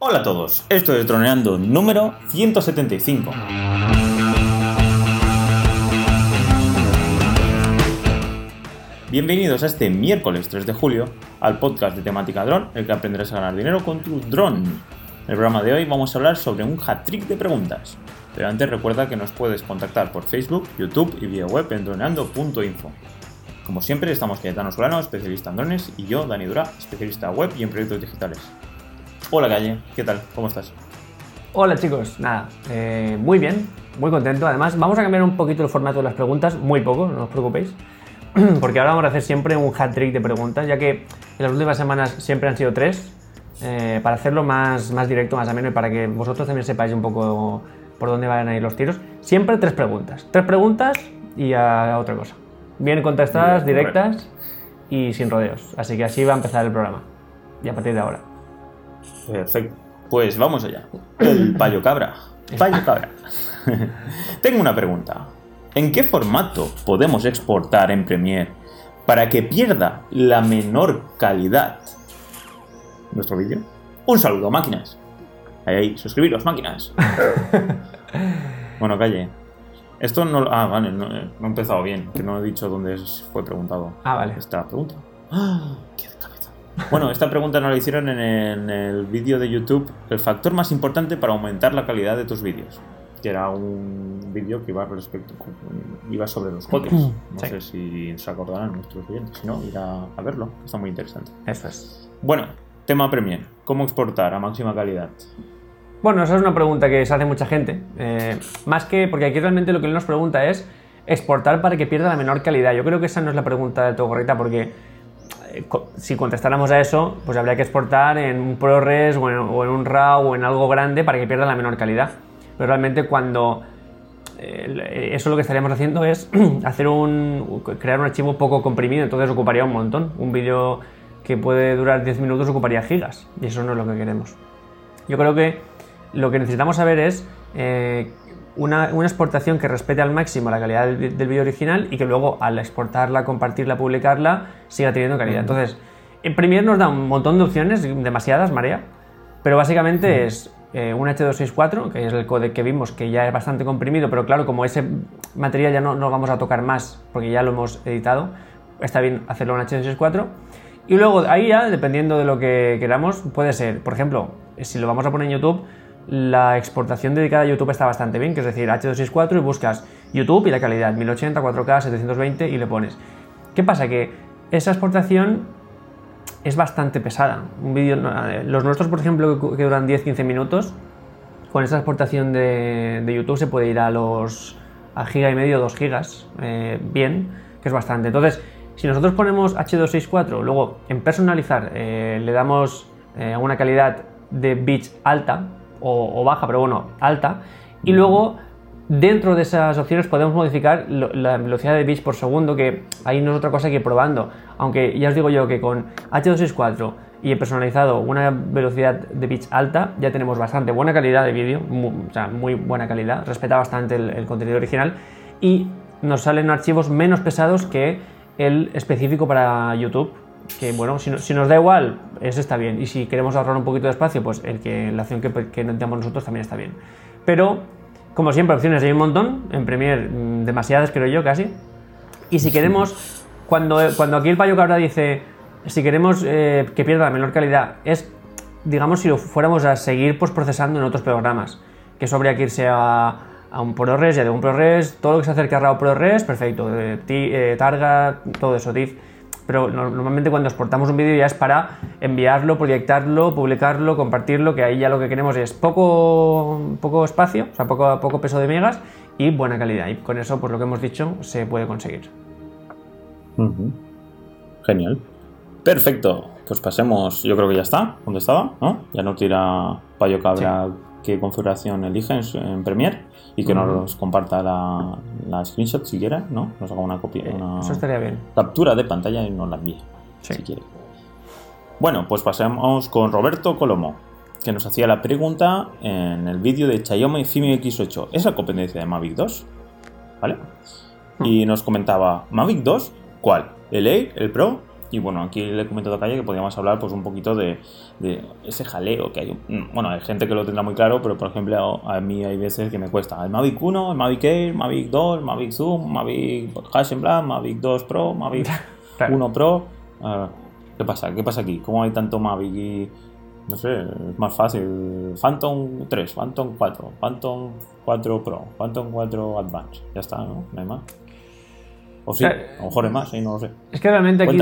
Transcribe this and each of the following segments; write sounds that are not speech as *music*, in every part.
Hola a todos, esto es Droneando número 175. Bienvenidos a este miércoles 3 de julio al podcast de temática dron, el que aprenderás a ganar dinero con tu dron. En el programa de hoy vamos a hablar sobre un hat-trick de preguntas. Pero antes recuerda que nos puedes contactar por Facebook, YouTube y vía web en droneando.info. Como siempre, estamos Cayetano Solano, especialista en drones, y yo, Dani Dura, especialista web y en proyectos digitales. Hola Calle, ¿qué tal? ¿Cómo estás? Hola chicos, nada, eh, muy bien, muy contento. Además, vamos a cambiar un poquito el formato de las preguntas, muy poco, no os preocupéis, *clears throat* porque ahora vamos a hacer siempre un hat trick de preguntas, ya que en las últimas semanas siempre han sido tres, eh, para hacerlo más, más directo, más ameno y para que vosotros también sepáis un poco por dónde van a ir los tiros. Siempre tres preguntas, tres preguntas y a otra cosa. Bien contestadas, directas y sin rodeos. Así que así va a empezar el programa. Y a partir de ahora. Perfecto. Pues vamos allá. El payo cabra. Payo cabra. *laughs* Tengo una pregunta. ¿En qué formato podemos exportar en Premiere para que pierda la menor calidad nuestro vídeo? Un saludo, máquinas. Ahí, ahí, suscribiros, máquinas. *laughs* bueno, calle. Esto no. Ah, vale, no, eh, no he empezado bien, que no he dicho dónde fue preguntado. Ah, vale. Esta pregunta. *gasps* ¡Ah! Bueno, esta pregunta nos la hicieron en el, el vídeo de YouTube. El factor más importante para aumentar la calidad de tus vídeos. Que era un vídeo que iba respecto iba sobre los cotes. No Sí. sé si se acordarán nuestros oyentes. Si no, ir a, a verlo. Está muy interesante. Eso es. Bueno, tema Premiere. ¿Cómo exportar a máxima calidad? Bueno, esa es una pregunta que se hace mucha gente. Eh, más que, porque aquí realmente lo que él nos pregunta es exportar para que pierda la menor calidad. Yo creo que esa no es la pregunta del todo correcta porque si contestáramos a eso, pues habría que exportar en un ProRes o en, o en un RAW o en algo grande para que pierda la menor calidad. Pero realmente cuando eh, eso lo que estaríamos haciendo es *clears throat* hacer un crear un archivo poco comprimido, entonces ocuparía un montón. Un vídeo que puede durar 10 minutos ocuparía gigas y eso no es lo que queremos. Yo creo que lo que necesitamos saber es eh, una, una exportación que respete al máximo la calidad del, del vídeo original y que luego al exportarla, compartirla, publicarla, siga teniendo calidad. Entonces, en Premiere nos da un montón de opciones, demasiadas, marea, pero básicamente es eh, un H264, que es el codec que vimos, que ya es bastante comprimido, pero claro, como ese material ya no, no lo vamos a tocar más, porque ya lo hemos editado, está bien hacerlo en H264. Y luego ahí ya, dependiendo de lo que queramos, puede ser, por ejemplo, si lo vamos a poner en YouTube, la exportación dedicada a YouTube está bastante bien, que es decir, H264 y buscas YouTube y la calidad, 1080, 4K, 720 y le pones. ¿Qué pasa? Que esa exportación es bastante pesada. Un vídeo, los nuestros, por ejemplo, que duran 10-15 minutos, con esta exportación de, de YouTube se puede ir a los a giga y medio, 2 gigas, eh, bien, que es bastante. Entonces, si nosotros ponemos H264, luego en personalizar eh, le damos eh, una calidad de bits alta o, baja, pero bueno, alta, y luego dentro de esas opciones podemos modificar la velocidad de bits por segundo, que ahí no es otra cosa que ir probando. Aunque ya os digo yo que con H264 y he personalizado una velocidad de bits alta, ya tenemos bastante buena calidad de vídeo, o sea, muy buena calidad, respeta bastante el, el contenido original y nos salen archivos menos pesados que el específico para YouTube. Que bueno, si, no- si nos da igual, ese está bien. Y si queremos ahorrar un poquito de espacio, pues el que, la opción que, que necesitamos nosotros también está bien. Pero, como siempre, opciones hay un montón. En Premiere, mm, demasiadas creo yo, casi. Y si queremos, cuando, cuando aquí el payo cabra dice, si queremos eh, que pierda la menor calidad, es, digamos, si lo fuéramos a seguir pues, procesando en otros programas. Que eso habría que irse a, a un ProRes, ya de un ProRes, todo lo que se acerque a RAW ProRes, perfecto. eh, ti- eh, Targa, todo eso, TIFF. Pero no- normalmente cuando exportamos un vídeo ya es para enviarlo, proyectarlo, publicarlo, compartirlo, que ahí ya lo que queremos es poco, poco espacio, o sea, poco, poco peso de megas y buena calidad. Y con eso, pues lo que hemos dicho, se puede conseguir. Genial. Perfecto. Pues pasemos, yo creo que ya está, donde estaba, ¿no? Ya no tira Payo Cabra qué configuración elige en, Premiere y que Ujú. nos comparta la, la screenshot si quiere, ¿no? Nos haga una copia, Eh, una Eso estaría bien. captura de pantalla y nos la envíe, Sí. si quiere. Bueno, pues pasemos con Roberto Colomo, que nos hacía la pregunta en el vídeo de Xiaomi Fimi X8. ¿Es la competencia de Mavic 2? ¿Vale? Y nos comentaba, ¿Mavic 2? ¿Cuál? ¿El Air? ¿El Pro? Y bueno, aquí le he comentado a Calle que podríamos hablar pues un poquito de, de ese jaleo que hay. Mm, Bueno, hay gente que lo tendrá muy claro, pero por ejemplo a mí hay veces que me cuesta. El Mavic 1, el Mavic Air, Mavic 2, Mavic Zoom, Mavic Hasselblad, Mavic 2 Pro, Mavic *laughs* Claro. 1 Pro. Ah, ¿Qué pasa? ¿Qué pasa aquí? ¿Cómo hay tanto Mavic y... No sé, es más fácil. Phantom 3, Phantom 4, Phantom 4 Pro, Phantom 4 Advance. Ya está, ¿no? No hay más. O sí, a Claro. lo mejor hay más, ¿eh? no lo sé. Es que realmente aquí de,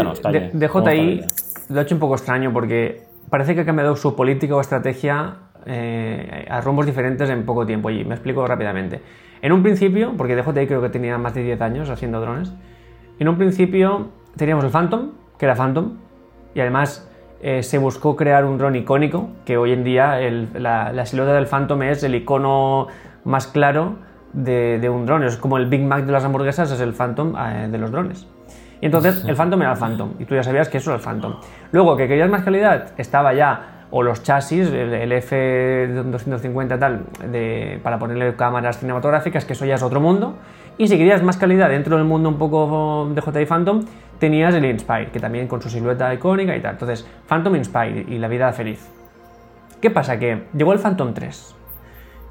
de ¿cómo está JI la idea? lo ha hecho un poco extraño porque parece que ha cambiado su política o estrategia eh, a rumbos diferentes en poco tiempo. Y me explico rápidamente. En un principio, porque DJI creo que tenía más de 10 años haciendo drones, en un principio teníamos el Phantom, que era Phantom, y además eh, se buscó crear un dron icónico, que hoy en día el- la, la silueta del Phantom es el icono más claro de, de un dron. Es como el Big Mac de las hamburguesas, es el Phantom eh, de los drones. Y entonces el Phantom era el Phantom, y tú ya sabías que eso era el Phantom. Luego, que querías más calidad, estaba ya o los chasis, el, el F250 tal, de, para ponerle cámaras cinematográficas, que eso ya es otro mundo. Y si querías más calidad dentro del mundo un poco de JI Phantom, tenías el Inspire, que también con su silueta icónica y tal. Entonces, Phantom Inspire y la vida feliz. ¿Qué pasa? Que llegó el Phantom 3,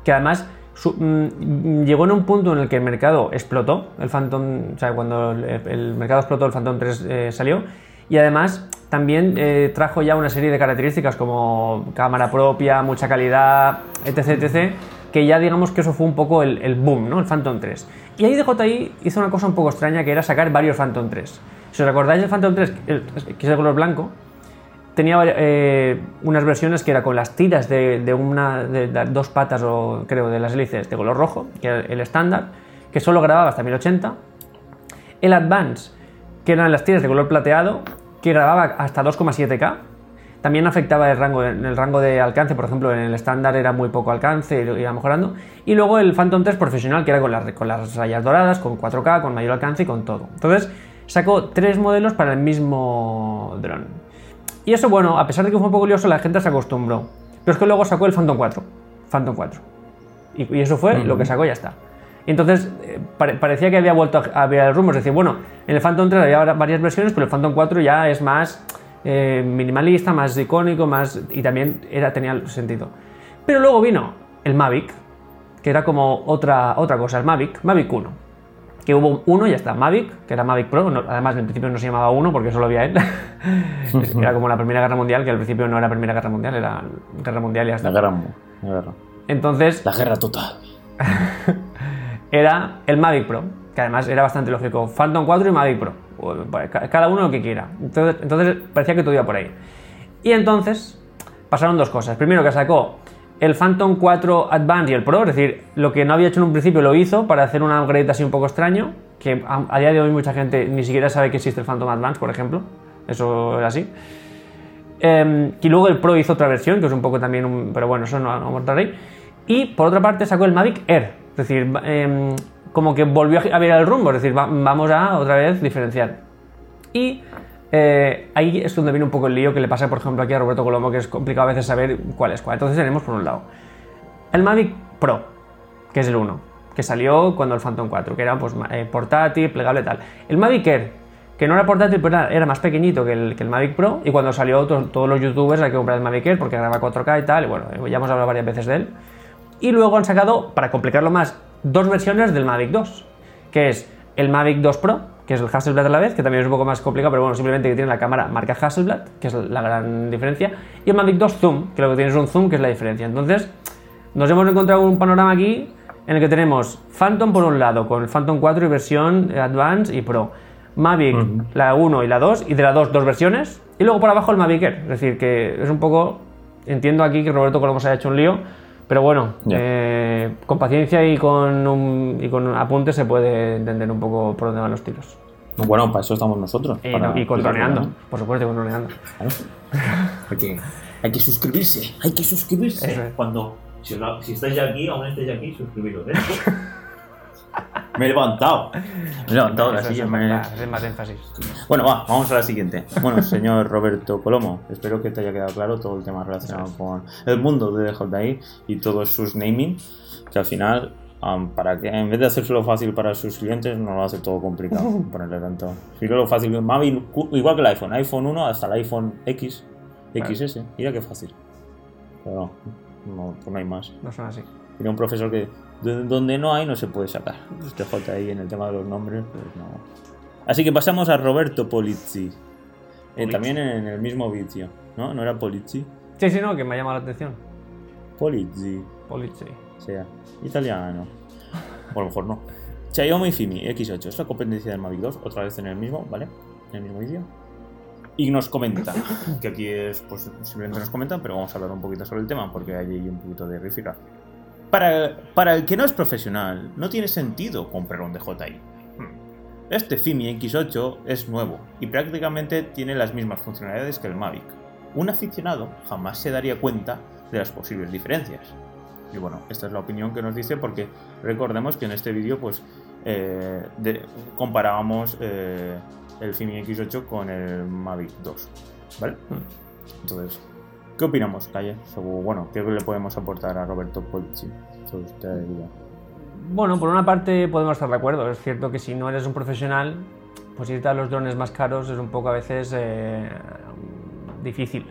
que además mm, llegó en un punto en el que el mercado explotó, el Phantom, o sea, cuando el, mercado explotó, el Phantom 3 eh, salió, y además también eh, trajo ya una serie de características como cámara propia, mucha calidad, etc, etc, que ya digamos que eso fue un poco el, boom, ¿no? El Phantom 3. Y ahí DJI hizo una cosa un poco extraña que era sacar varios Phantom 3. Si os acordáis del Phantom 3, el- que es de color blanco, tenía eh, unas versiones que era con las tiras de, dos patas o creo de las hélices de color rojo, que era el estándar, que solo grababa hasta 1080. El Advance, que eran las tiras de color plateado, que grababa hasta 2,7K. También afectaba el rango, el rango de alcance, por ejemplo, en el estándar era muy poco alcance, y iba mejorando. Y luego el Phantom 3 profesional, que era con las, con las rayas doradas, con 4K, con mayor alcance y con todo. Entonces, sacó tres modelos para el mismo dron. Y eso, bueno, a pesar de que fue un poco lioso, la gente se acostumbró. Pero es que luego sacó el Phantom 4. Phantom 4. Y, y eso fue lo que sacó y ya está. Y entonces eh, pare- parecía que había vuelto a, haber rumores. Es decir, bueno, en el Phantom 3 había varias versiones, pero el Phantom 4 ya es más eh, minimalista, más icónico, más y también era, tenía sentido. Pero luego vino el Mavic, que era como otra, otra cosa, el Mavic, Mavic 1 que hubo uno y ya está, Mavic, que era Mavic Pro, no- además en principio no se llamaba uno porque solo había él. *laughs* era como la Primera Guerra Mundial, que al principio no era Primera Guerra Mundial, era Guerra Mundial y ya La está. guerra, la guerra. Entonces La guerra total. *laughs* era el Mavic Pro, que además era bastante lógico, Phantom 4 y Mavic Pro, pues, ca- cada uno lo que quiera. Entonces, entonces parecía que todo iba por ahí. Y entonces pasaron dos cosas. Primero que sacó el Phantom 4 Advance y el Pro, es decir, lo que no había hecho en un principio lo hizo para hacer un upgrade así un poco extraño, que a, día de hoy mucha gente ni siquiera sabe que existe el Phantom Advance, por ejemplo. Eso era así. Eh, y luego el Pro hizo otra versión, que es un poco también un... Pero bueno, eso no, no ahí. Y por otra parte sacó el Mavic Air. Es decir, eh, como que volvió a ver el rumbo. Es decir, va- vamos a otra vez diferenciar. Y eh, ahí es donde viene un poco el lío que le pasa, por ejemplo, aquí a Roberto Colombo, que es complicado a veces saber cuál es cuál. Entonces tenemos por un lado el Mavic Pro, que es el 1, que salió cuando el Phantom 4, que era pues, eh, portátil, plegable tal. El Mavic Air, que no era portátil, pero era, más pequeñito que el, que el Mavic Pro, y cuando salió to- todos los youtubers hay que comprar el Mavic Air porque graba 4K y tal, y bueno, ya hemos hablado varias veces de él. Y luego han sacado, para complicarlo más, dos versiones del Mavic 2, que es el Mavic 2 Pro, que es el Hasselblad a la vez, que también es un poco más complicado, pero bueno, simplemente que tiene la cámara marca Hasselblad, que es la gran diferencia, y el Mavic 2 Zoom, que lo que tiene es un zoom, que es la diferencia. Entonces, nos hemos encontrado un panorama aquí en el que tenemos Phantom por un lado, con el Phantom 4 y versión Advance y Pro. Mavic, la 1 y la 2, y de la 2 dos versiones, y luego por abajo el Mavic Air. Es decir, que es un poco. Entiendo aquí que Roberto Colombo se ha hecho un lío, pero bueno, eh, con paciencia y con, un, y con un apunte se puede entender un poco por dónde van los tiros. Bueno, para eso estamos nosotros. Y, para y controleando, ¿no? por supuesto, controleando. Claro. *laughs* Hay que, hay que suscribirse, hay que suscribirse. Es. Cuando, si estáis ya aquí, aún estáis aquí, suscribiros. ¿eh? *laughs* me he levantado. Me he levantado de la silla, más- me- hacer más énfasis. Bueno, va, vamos a la siguiente. Bueno, señor Roberto Colomo, espero que te haya quedado claro todo el tema relacionado con el mundo de DJI y todos sus naming, que al final am, para que en vez de hacérselo fácil para sus clientes, no lo hace todo complicado. *laughs* ponerle tanto. Si lo fácil, igual que el iPhone, iPhone 1 hasta el iPhone X, XS, mira qué fácil. Pero no, no, pues no hay más. No son así. Tiene un profesor que de- donde no hay no se puede sacar. Este J ahí en el tema de los nombres, pues no. Así que pasamos a Roberto Polizzi. Eh, también en el mismo vídeo, ¿no? ¿No era Polizzi? Sí, sí, no, que me ha llamado la atención. Polizzi, Polizzi. o sea, italiano. O a lo mejor no. Xiaomi Fimi X8 es la competencia del Mavic 2, otra vez en el mismo, ¿vale? En el mismo vídeo. Y nos comenta, que aquí es, pues simplemente nos comenta, pero vamos a hablar un poquito sobre el tema porque hay ahí un poquito de rifica. Para, para el que no es profesional, no tiene sentido comprar un DJI. Hmm. Este Fimi X8 es nuevo y prácticamente tiene las mismas funcionalidades que el Mavic. Un aficionado jamás se daría cuenta de las posibles diferencias. Y bueno, esta es la opinión que nos dice porque recordemos que en este vídeo pues eh, de- comparábamos eh, el Fimi X8 con el Mavic 2, ¿vale? Entonces, ¿qué opinamos, Calle? Bueno, ¿qué le podemos aportar a Roberto Polizzi sobre esta idea? Bueno, por una parte podemos estar de acuerdo. Es cierto que si no eres un profesional, pues irte a los drones más caros es un poco a veces eh, difícil.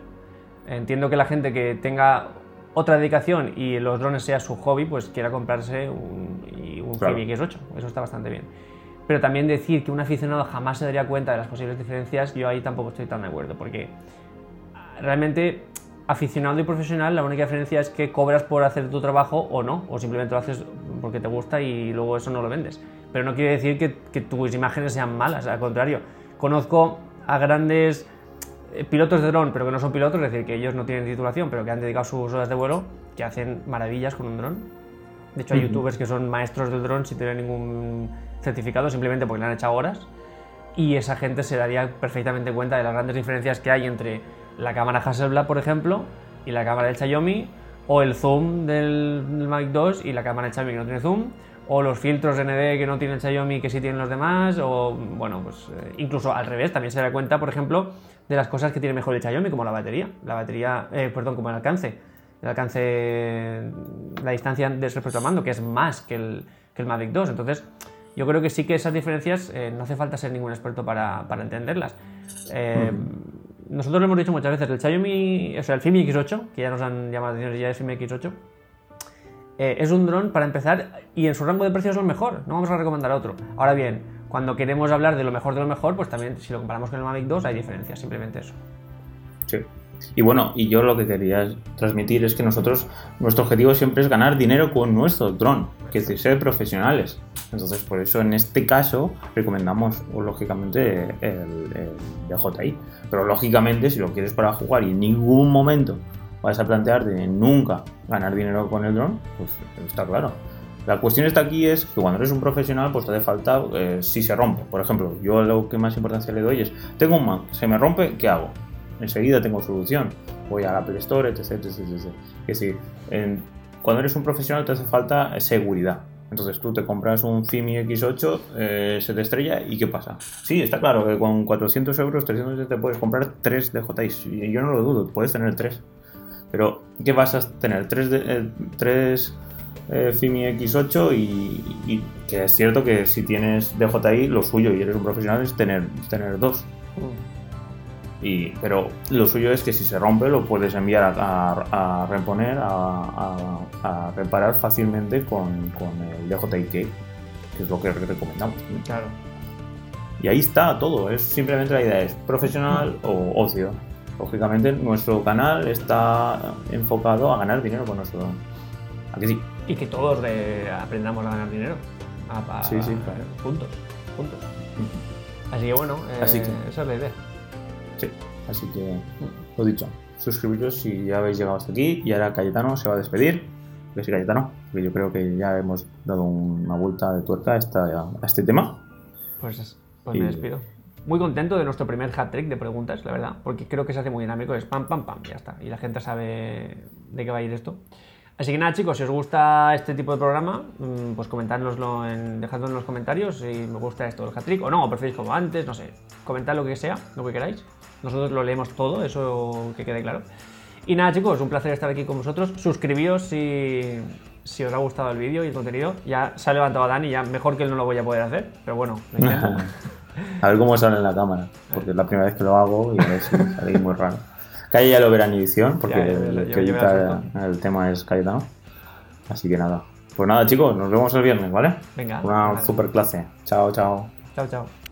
Entiendo que la gente que tenga otra dedicación y los drones sea su hobby, pues quiera comprarse un, y un Claro. Fimi X8. Eso está bastante bien. Pero también decir que un aficionado jamás se daría cuenta de las posibles diferencias, yo ahí tampoco estoy tan de acuerdo, porque realmente aficionado y profesional, la única diferencia es que cobras por hacer tu trabajo o no, o simplemente lo haces porque te gusta y luego eso no lo vendes. Pero no quiere decir que, que tus imágenes sean malas, al contrario. Conozco a grandes eh, pilotos de dron, pero que no son pilotos, es decir, que ellos no tienen titulación, pero que han dedicado sus horas de vuelo, que hacen maravillas con un dron. De hecho, hay Ujú. youtubers que son maestros del dron sin tener ningún certificado, simplemente porque le han echado horas. Y esa gente se daría perfectamente cuenta de las grandes diferencias que hay entre la cámara Hasselblad, por ejemplo, y la cámara del Xiaomi, o el zoom del, del Mavic 2 y la cámara del Xiaomi que no tiene zoom, o los filtros ND que no tiene el Xiaomi que sí tienen los demás, o bueno, pues eh, incluso al revés, también se da cuenta, por ejemplo, de las cosas que tiene mejor el Xiaomi, como la batería, la batería, eh, perdón, como el alcance, el alcance, la distancia de respecto al mando, que es más que el, que el Mavic 2, entonces yo creo que sí que esas diferencias eh, no hace falta ser ningún experto para, para entenderlas. Eh, Nosotros lo hemos dicho muchas veces, el Xiaomi, o sea, el Fimi X8, que ya nos han llamado la atención ya es Fimi X8, eh, es un dron para empezar y en su rango de precios es lo mejor, no vamos a recomendar otro. Ahora bien, cuando queremos hablar de lo mejor de lo mejor, pues también si lo comparamos con el Mavic 2 hay diferencias, simplemente eso. Sí. Y bueno, y yo lo que quería transmitir es que nosotros, nuestro objetivo siempre es ganar dinero con nuestro dron, que es ser profesionales. Entonces, por eso en este caso recomendamos, lógicamente, el, el DJI. Pero lógicamente, si lo quieres para jugar y en ningún momento vas a plantearte nunca ganar dinero con el dron, pues está claro. La cuestión está aquí es que cuando eres un profesional, pues te hace falta eh, si se rompe. Por ejemplo, yo lo que más importancia le doy es, tengo un Mac, se me rompe, ¿qué hago? Enseguida tengo solución. Voy a la Apple Store, etc. etc, etc. Cuando eres un profesional te hace falta seguridad. Entonces tú te compras un Fimi X8, eh, se te estrella y ¿qué pasa? Sí, está claro que con 400 euros, 300 te puedes comprar 3 DJIs. Yo no lo dudo, puedes tener 3. Pero, ¿qué vas a tener? 3 de, eh, eh, Fimi X8 y, que es cierto que si tienes DJI, lo suyo y eres un profesional es tener, tener dos. Y, pero lo suyo es que si se rompe lo puedes enviar a, a- a reponer, a, reparar fácilmente con, con el DJI Cake, que es lo que recomendamos. ¿no? Claro. Y ahí está todo, es simplemente la idea es profesional o ocio. Lógicamente nuestro canal está enfocado a ganar dinero con nuestro... ¿A que sí? Y que todos de- aprendamos a ganar dinero. A, Sí, sí, claro. Puntos, puntos. Así que bueno, eh, Así que- esa es la idea. Sí, así que lo dicho, suscribiros si ya habéis llegado hasta aquí y ahora Cayetano se va a despedir. Que sí, Cayetano, que yo creo que ya hemos dado una vuelta de tuerca a, esta- a este tema. Pues, pues Y- me despido. Muy contento de nuestro primer hat trick de preguntas, la verdad, porque creo que se hace muy dinámico, es pam, pam, pam, ya está. Y la gente sabe de qué va a ir esto. Así que nada, chicos, si os gusta este tipo de programa, mm, pues comentádnoslo en, dejadlo en los comentarios si me gusta esto del hat trick o no, o preferís como antes, no sé. Comentad lo que sea, lo que queráis. Nosotros lo leemos todo, eso que quede claro. Y nada, chicos, un placer estar aquí con vosotros. Suscribíos si, si os ha gustado el vídeo y el contenido. Ya se ha levantado Dani, ya mejor que él no lo voy a poder hacer, pero bueno, *laughs* a ver cómo sale en la cámara, porque es la primera vez que lo hago y a ver si sale muy raro. Calle ya lo verá en edición, porque Ya, ya, ya, el que edita tema es Cayetano. Así que nada. Pues nada, chicos, nos vemos el viernes, ¿vale? Venga, Una vale. super clase. Chao, chao. Chao, chao.